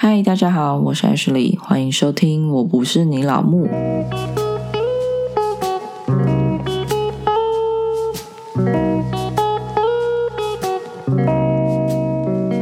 嗨，大家好，我是 Ashley，欢迎收听。我不是你老木。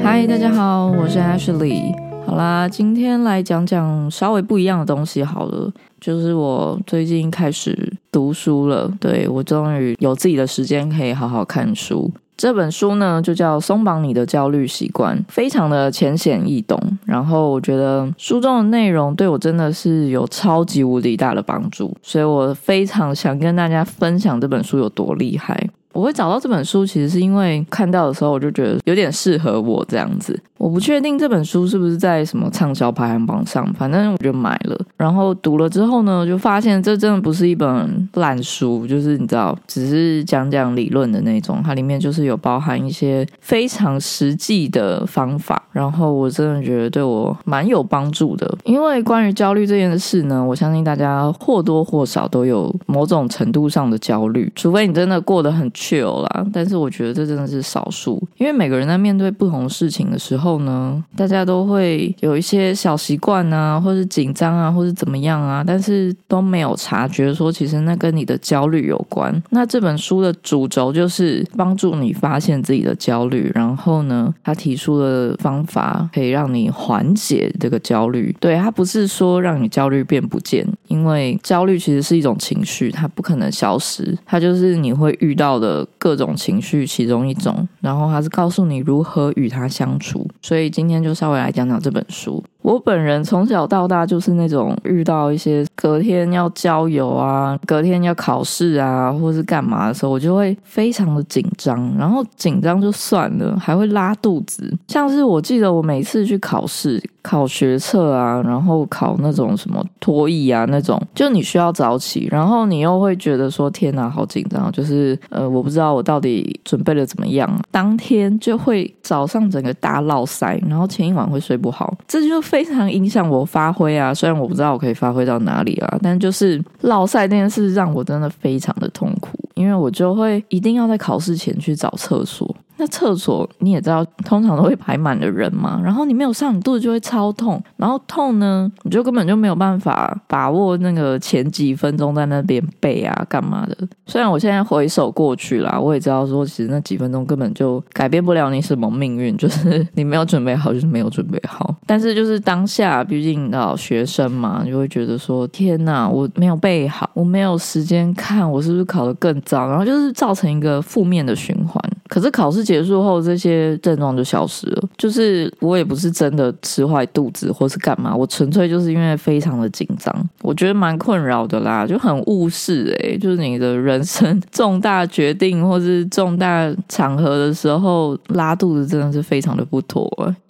嗨，大家好，我是 Ashley。好啦，今天来讲讲稍微不一样的东西好了，就是我最近开始读书了，对我终于有自己的时间可以好好看书。这本书呢，就叫《松绑你的焦虑习惯》，非常的浅显易懂。然后我觉得书中的内容对我真的是有超级无敌大的帮助，所以我非常想跟大家分享这本书有多厉害。我会找到这本书，其实是因为看到的时候我就觉得有点适合我这样子。我不确定这本书是不是在什么畅销排行榜上，反正我就买了。然后读了之后呢，就发现这真的不是一本烂书，就是你知道，只是讲讲理论的那种。它里面就是有包含一些非常实际的方法，然后我真的觉得对我蛮有帮助的。因为关于焦虑这件事呢，我相信大家或多或少都有某种程度上的焦虑，除非你真的过得很有啦。但是我觉得这真的是少数，因为每个人在面对不同事情的时候。呢，大家都会有一些小习惯啊，或是紧张啊，或是怎么样啊，但是都没有察觉说，其实那跟你的焦虑有关。那这本书的主轴就是帮助你发现自己的焦虑，然后呢，他提出的方法可以让你缓解这个焦虑。对他不是说让你焦虑变不见，因为焦虑其实是一种情绪，它不可能消失，它就是你会遇到的各种情绪其中一种，然后它是告诉你如何与它相处。所以今天就稍微来讲讲这本书。我本人从小到大就是那种遇到一些隔天要郊游啊、隔天要考试啊，或是干嘛的时候，我就会非常的紧张。然后紧张就算了，还会拉肚子。像是我记得我每次去考试、考学测啊，然后考那种什么托译啊那种，就你需要早起，然后你又会觉得说天哪，好紧张，就是呃，我不知道我到底准备的怎么样。当天就会早上整个大落塞，然后前一晚会睡不好，这就非。常影响我发挥啊！虽然我不知道我可以发挥到哪里啊，但就是落赛这件事让我真的非常的痛苦，因为我就会一定要在考试前去找厕所。那厕所你也知道，通常都会排满的人嘛。然后你没有上，你肚子就会超痛。然后痛呢，你就根本就没有办法把握那个前几分钟在那边背啊，干嘛的。虽然我现在回首过去啦，我也知道说，其实那几分钟根本就改变不了你什么命运，就是你没有准备好，就是没有准备好。但是就是当下，毕竟到学生嘛，你就会觉得说，天哪，我没有背好，我没有时间看，我是不是考得更糟？然后就是造成一个负面的循环。可是考试结束后，这些症状就消失了。就是我也不是真的吃坏肚子，或是干嘛，我纯粹就是因为非常的紧张，我觉得蛮困扰的啦，就很误事诶，就是你的人生重大决定或是重大场合的时候拉肚子，真的是非常的不妥。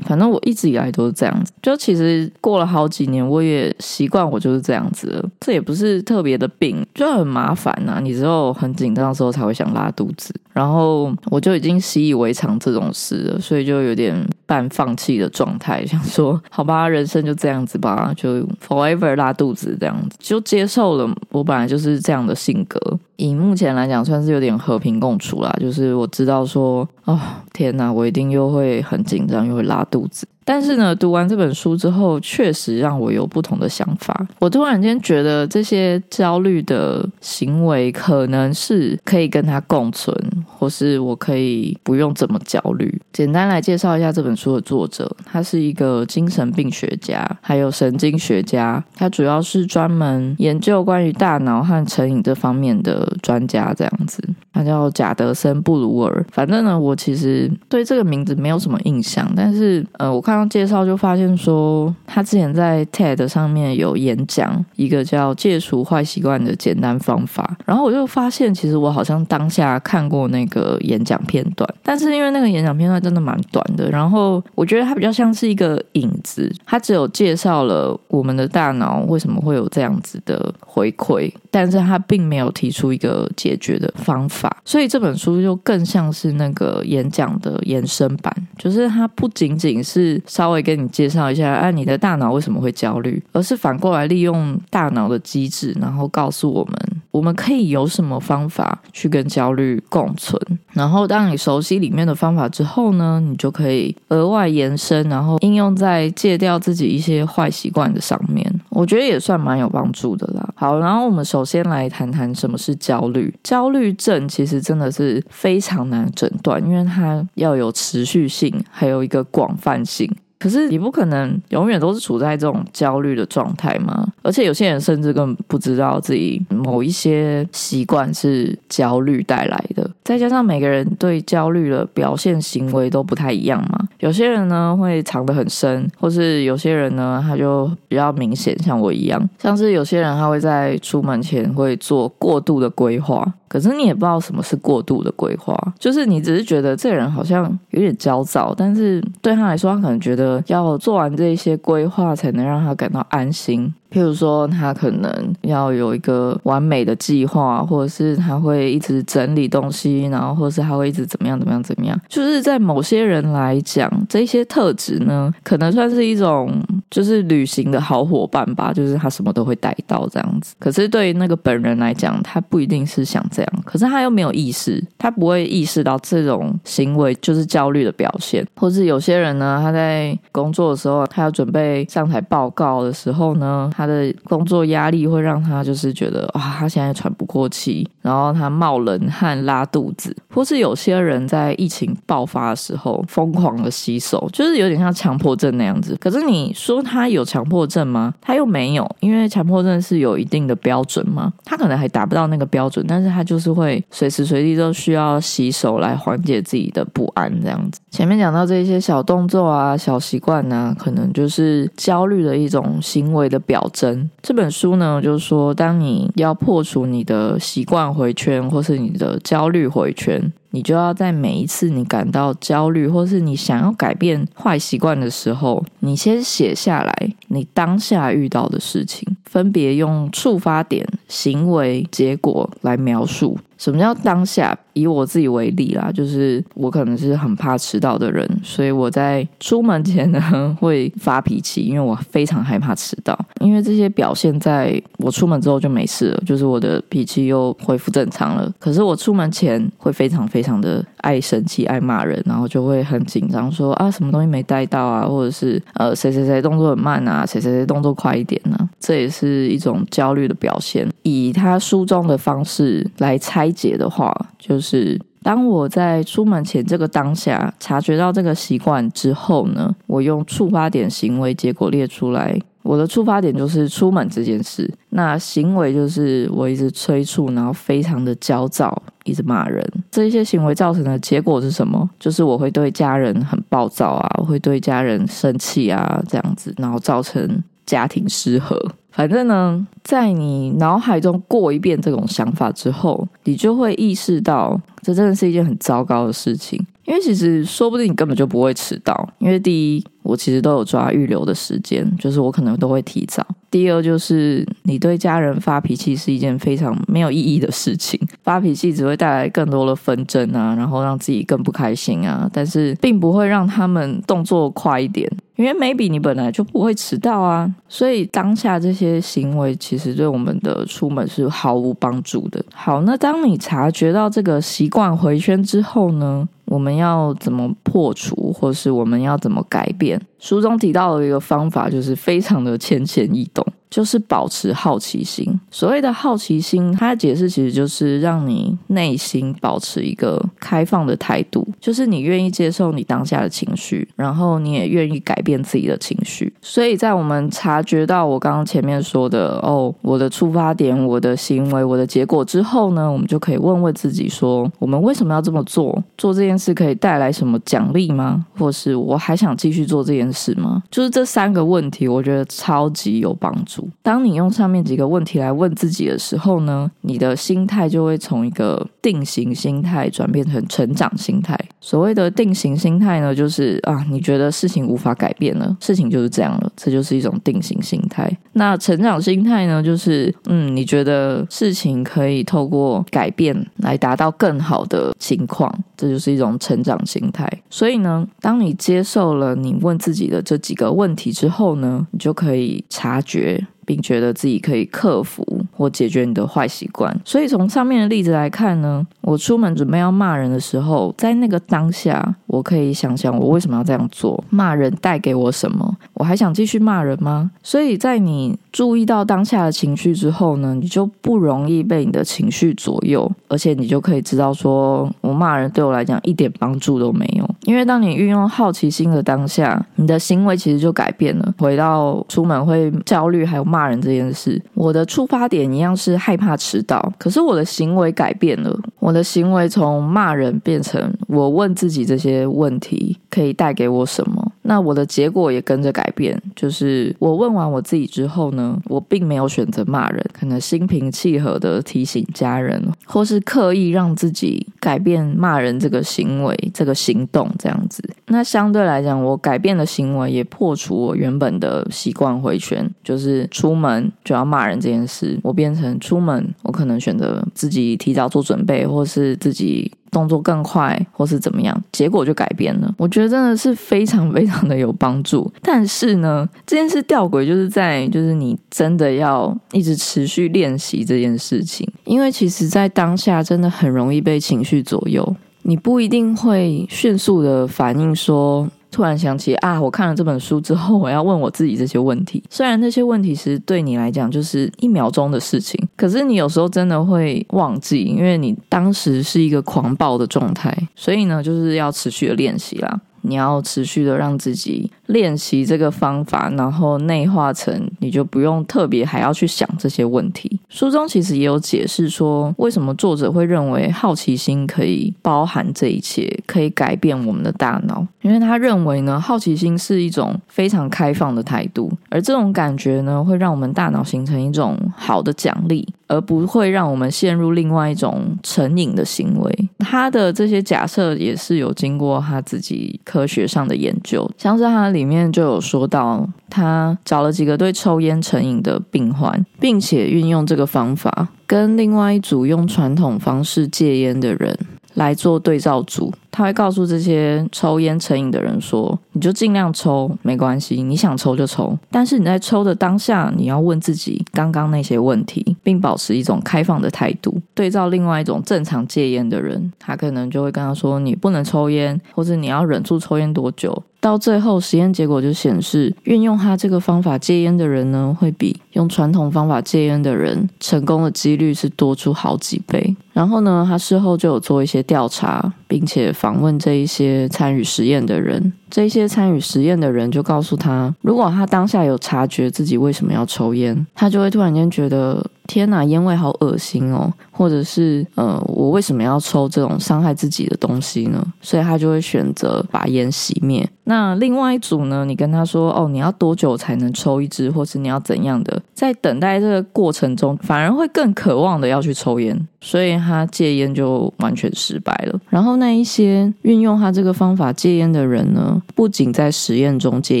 反正我一直以来都是这样子，就其实过了好几年，我也习惯我就是这样子了。这也不是特别的病，就很麻烦呐。你只有很紧张的时候才会想拉肚子，然后我就已经习以为常这种事了，所以就有点半放弃的状态，想说好吧，人生就这样子吧，就 forever 拉肚子这样子，就接受了。我本来就是这样的性格。以目前来讲，算是有点和平共处啦。就是我知道说，哦天哪，我一定又会很紧张，又会拉肚子。但是呢，读完这本书之后，确实让我有不同的想法。我突然间觉得，这些焦虑的行为可能是可以跟他共存，或是我可以不用这么焦虑。简单来介绍一下这本书的作者，他是一个精神病学家，还有神经学家。他主要是专门研究关于大脑和成瘾这方面的专家，这样子。他叫贾德森·布鲁尔。反正呢，我其实对这个名字没有什么印象，但是呃，我看介绍就发现说，他之前在 TED 上面有演讲一个叫戒除坏习惯的简单方法。然后我就发现，其实我好像当下看过那个演讲片段，但是因为那个演讲片段真的蛮短的，然后我觉得它比较像是一个影子，它只有介绍了我们的大脑为什么会有这样子的回馈，但是它并没有提出一个解决的方法。所以这本书就更像是那个演讲的延伸版，就是它不仅仅是稍微跟你介绍一下，哎，你的大脑为什么会焦虑，而是反过来利用大脑的机制，然后告诉我们我们可以有什么方法去跟焦虑共存？然后，当你熟悉里面的方法之后呢，你就可以额外延伸，然后应用在戒掉自己一些坏习惯的上面。我觉得也算蛮有帮助的啦。好，然后我们首先来谈谈什么是焦虑。焦虑症其实真的是非常难诊断，因为它要有持续性，还有一个广泛性。可是你不可能永远都是处在这种焦虑的状态吗？而且有些人甚至根本不知道自己某一些习惯是焦虑带来的。再加上每个人对焦虑的表现行为都不太一样嘛，有些人呢会藏得很深，或是有些人呢他就比较明显，像我一样，像是有些人他会在出门前会做过度的规划。可是你也不知道什么是过度的规划，就是你只是觉得这个人好像有点焦躁，但是对他来说，他可能觉得要做完这些规划才能让他感到安心。譬如说，他可能要有一个完美的计划，或者是他会一直整理东西，然后或者是他会一直怎么样怎么样怎么样。就是在某些人来讲，这些特质呢，可能算是一种就是旅行的好伙伴吧，就是他什么都会带到这样子。可是对于那个本人来讲，他不一定是想这样，可是他又没有意识，他不会意识到这种行为就是焦虑的表现。或是有些人呢，他在工作的时候，他要准备上台报告的时候呢，他的工作压力会让他就是觉得啊，他现在喘不过气，然后他冒冷汗、拉肚子，或是有些人在疫情爆发的时候疯狂的洗手，就是有点像强迫症那样子。可是你说他有强迫症吗？他又没有，因为强迫症是有一定的标准嘛，他可能还达不到那个标准，但是他就是会随时随地都需要洗手来缓解自己的不安这样子。前面讲到这些小动作啊、小习惯呢，可能就是焦虑的一种行为的表。征这本书呢，就是说，当你要破除你的习惯回圈，或是你的焦虑回圈，你就要在每一次你感到焦虑，或是你想要改变坏习惯的时候，你先写下来你当下遇到的事情，分别用触发点、行为、结果来描述。什么叫当下？以我自己为例啦，就是我可能是很怕迟到的人，所以我在出门前呢会发脾气，因为我非常害怕迟到。因为这些表现在我出门之后就没事了，就是我的脾气又恢复正常了。可是我出门前会非常非常的爱生气、爱骂人，然后就会很紧张，说啊什么东西没带到啊，或者是呃谁谁谁动作很慢啊，谁谁谁动作快一点呢？这也是一种焦虑的表现。以他书中的方式来拆。解的话，就是当我在出门前这个当下察觉到这个习惯之后呢，我用触发点、行为、结果列出来。我的出发点就是出门这件事，那行为就是我一直催促，然后非常的焦躁，一直骂人。这些行为造成的结果是什么？就是我会对家人很暴躁啊，我会对家人生气啊，这样子，然后造成家庭失和。反正呢，在你脑海中过一遍这种想法之后，你就会意识到，这真的是一件很糟糕的事情。因为其实说不定你根本就不会迟到，因为第一，我其实都有抓预留的时间，就是我可能都会提早。第二，就是你对家人发脾气是一件非常没有意义的事情，发脾气只会带来更多的纷争啊，然后让自己更不开心啊，但是并不会让他们动作快一点。因为 maybe 你本来就不会迟到啊，所以当下这些行为其实对我们的出门是毫无帮助的。好，那当你察觉到这个习惯回圈之后呢，我们要怎么破除，或是我们要怎么改变？书中提到的一个方法就是非常的浅显易懂。就是保持好奇心。所谓的好奇心，它的解释其实就是让你内心保持一个开放的态度，就是你愿意接受你当下的情绪，然后你也愿意改变自己的情绪。所以在我们察觉到我刚刚前面说的哦，我的出发点、我的行为、我的结果之后呢，我们就可以问问自己说：我们为什么要这么做？做这件事可以带来什么奖励吗？或是我还想继续做这件事吗？就是这三个问题，我觉得超级有帮助。当你用上面几个问题来问自己的时候呢，你的心态就会从一个定型心态转变成成长心态。所谓的定型心态呢，就是啊，你觉得事情无法改变了，事情就是这样了，这就是一种定型心态。那成长心态呢，就是嗯，你觉得事情可以透过改变来达到更好的情况，这就是一种成长心态。所以呢，当你接受了你问自己的这几个问题之后呢，你就可以察觉。并觉得自己可以克服。或解决你的坏习惯。所以从上面的例子来看呢，我出门准备要骂人的时候，在那个当下，我可以想想我为什么要这样做，骂人带给我什么，我还想继续骂人吗？所以在你注意到当下的情绪之后呢，你就不容易被你的情绪左右，而且你就可以知道说，我骂人对我来讲一点帮助都没有。因为当你运用好奇心的当下，你的行为其实就改变了。回到出门会焦虑还有骂人这件事，我的出发点一样是害怕迟到，可是我的行为改变了。我的行为从骂人变成我问自己这些问题可以带给我什么。那我的结果也跟着改变，就是我问完我自己之后呢，我并没有选择骂人，可能心平气和的提醒家人，或是刻意让自己改变骂人这个行为、这个行动。这样子，那相对来讲，我改变的行为也破除我原本的习惯回圈，就是出门就要骂人这件事，我变成出门，我可能选择自己提早做准备，或是自己动作更快，或是怎么样，结果就改变了。我觉得真的是非常非常的有帮助。但是呢，这件事吊诡就是在，就是你真的要一直持续练习这件事情，因为其实在当下真的很容易被情绪左右。你不一定会迅速的反应，说突然想起啊，我看了这本书之后，我要问我自己这些问题。虽然那些问题其实对你来讲就是一秒钟的事情，可是你有时候真的会忘记，因为你当时是一个狂暴的状态。所以呢，就是要持续的练习啦。你要持续的让自己练习这个方法，然后内化成，你就不用特别还要去想这些问题。书中其实也有解释说，为什么作者会认为好奇心可以包含这一切，可以改变我们的大脑。因为他认为呢，好奇心是一种非常开放的态度，而这种感觉呢，会让我们大脑形成一种好的奖励。而不会让我们陷入另外一种成瘾的行为。他的这些假设也是有经过他自己科学上的研究，像是他里里面就有说到，他找了几个对抽烟成瘾的病患，并且运用这个方法跟另外一组用传统方式戒烟的人。来做对照组，他会告诉这些抽烟成瘾的人说：“你就尽量抽，没关系，你想抽就抽。但是你在抽的当下，你要问自己刚刚那些问题，并保持一种开放的态度。对照另外一种正常戒烟的人，他可能就会跟他说：你不能抽烟，或者你要忍住抽烟多久。”到最后，实验结果就显示，运用他这个方法戒烟的人呢，会比用传统方法戒烟的人成功的几率是多出好几倍。然后呢，他事后就有做一些调查，并且访问这一些参与实验的人。这些参与实验的人就告诉他，如果他当下有察觉自己为什么要抽烟，他就会突然间觉得。天哪，烟味好恶心哦！或者是呃，我为什么要抽这种伤害自己的东西呢？所以他就会选择把烟熄灭。那另外一组呢？你跟他说哦，你要多久才能抽一支，或是你要怎样的？在等待这个过程中，反而会更渴望的要去抽烟，所以他戒烟就完全失败了。然后那一些运用他这个方法戒烟的人呢，不仅在实验中戒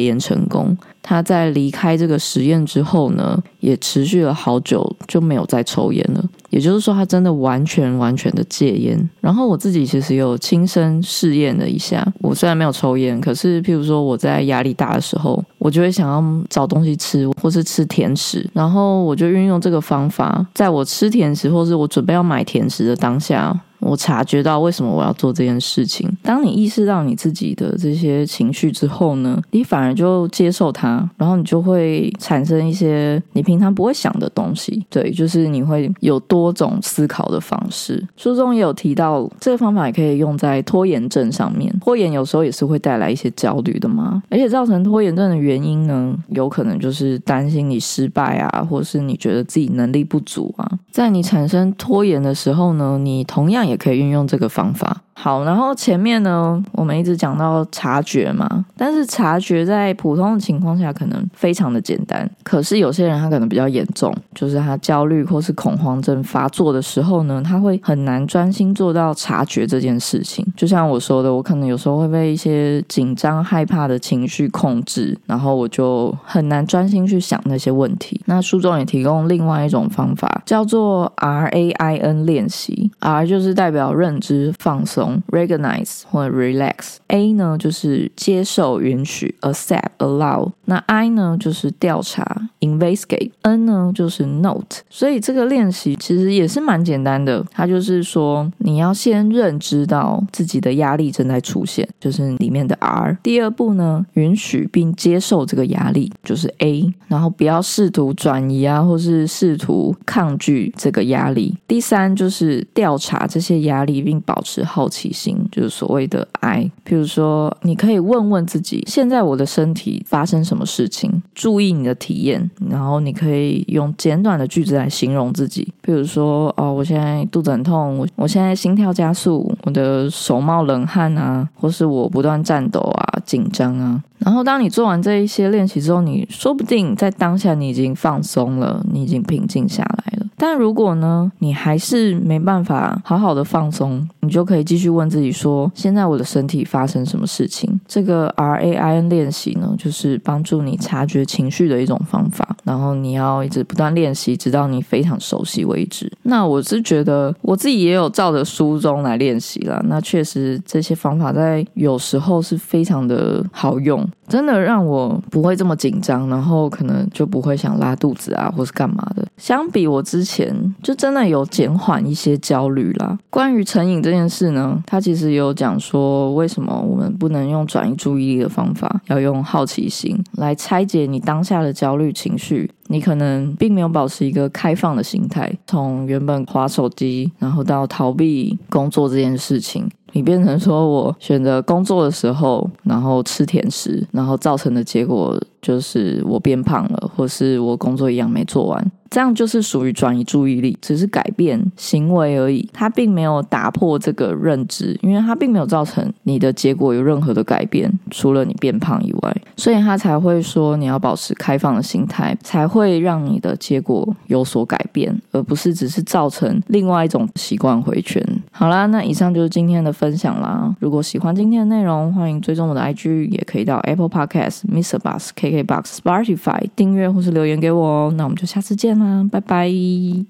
烟成功。他在离开这个实验之后呢，也持续了好久就没有再抽烟了。也就是说，他真的完全完全的戒烟。然后我自己其实有亲身试验了一下。我虽然没有抽烟，可是譬如说我在压力大的时候，我就会想要找东西吃，或是吃甜食。然后我就运用这个方法，在我吃甜食或是我准备要买甜食的当下。我察觉到为什么我要做这件事情。当你意识到你自己的这些情绪之后呢，你反而就接受它，然后你就会产生一些你平常不会想的东西。对，就是你会有多种思考的方式。书中也有提到，这个方法也可以用在拖延症上面。拖延有时候也是会带来一些焦虑的嘛，而且造成拖延症的原因呢，有可能就是担心你失败啊，或是你觉得自己能力不足啊。在你产生拖延的时候呢，你同样也。可以运用这个方法。好，然后前面呢，我们一直讲到察觉嘛，但是察觉在普通的情况下可能非常的简单，可是有些人他可能比较严重，就是他焦虑或是恐慌症发作的时候呢，他会很难专心做到察觉这件事情。就像我说的，我可能有时候会被一些紧张、害怕的情绪控制，然后我就很难专心去想那些问题。那书中也提供另外一种方法，叫做 R A I N 练习，R 就是代表认知放松。recognize 或者 relax，A 呢就是接受、允许，accept、allow。那 I 呢就是调查、investigate，N 呢就是 note，所以这个练习其实也是蛮简单的。它就是说，你要先认知到自己的压力正在出现，就是里面的 R。第二步呢，允许并接受这个压力，就是 A。然后不要试图转移啊，或是试图抗惧这个压力。第三就是调查这些压力，并保持好奇心，就是所谓的 I。比如说，你可以问问自己，现在我的身体发生什么事情？注意你的体验，然后你可以用简短的句子来形容自己。比如说，哦，我现在肚子很痛，我我现在心跳加速，我的手冒冷汗啊，或是我不断颤抖啊、紧张啊。然后，当你做完这一些练习之后，你说不定在当下你已经放松了，你已经平静下来。但如果呢，你还是没办法好好的放松，你就可以继续问自己说：现在我的身体发生什么事情？这个 R A I N 练习呢，就是帮助你察觉情绪的一种方法。然后你要一直不断练习，直到你非常熟悉为止。那我是觉得我自己也有照着书中来练习了。那确实这些方法在有时候是非常的好用。真的让我不会这么紧张，然后可能就不会想拉肚子啊，或是干嘛的。相比我之前，就真的有减缓一些焦虑啦。关于成瘾这件事呢，他其实有讲说，为什么我们不能用转移注意力的方法，要用好奇心来拆解你当下的焦虑情绪。你可能并没有保持一个开放的心态，从原本划手机，然后到逃避工作这件事情。你变成说我选择工作的时候，然后吃甜食，然后造成的结果就是我变胖了，或是我工作一样没做完。这样就是属于转移注意力，只是改变行为而已，它并没有打破这个认知，因为它并没有造成你的结果有任何的改变，除了你变胖以外，所以他才会说你要保持开放的心态，才会让你的结果有所改变，而不是只是造成另外一种习惯回圈。好啦，那以上就是今天的分享啦。如果喜欢今天的内容，欢迎追踪我的 IG，也可以到 Apple Podcast、Mr. Bus、KK Box、Spotify 订阅或是留言给我哦。那我们就下次见。嗯拜拜。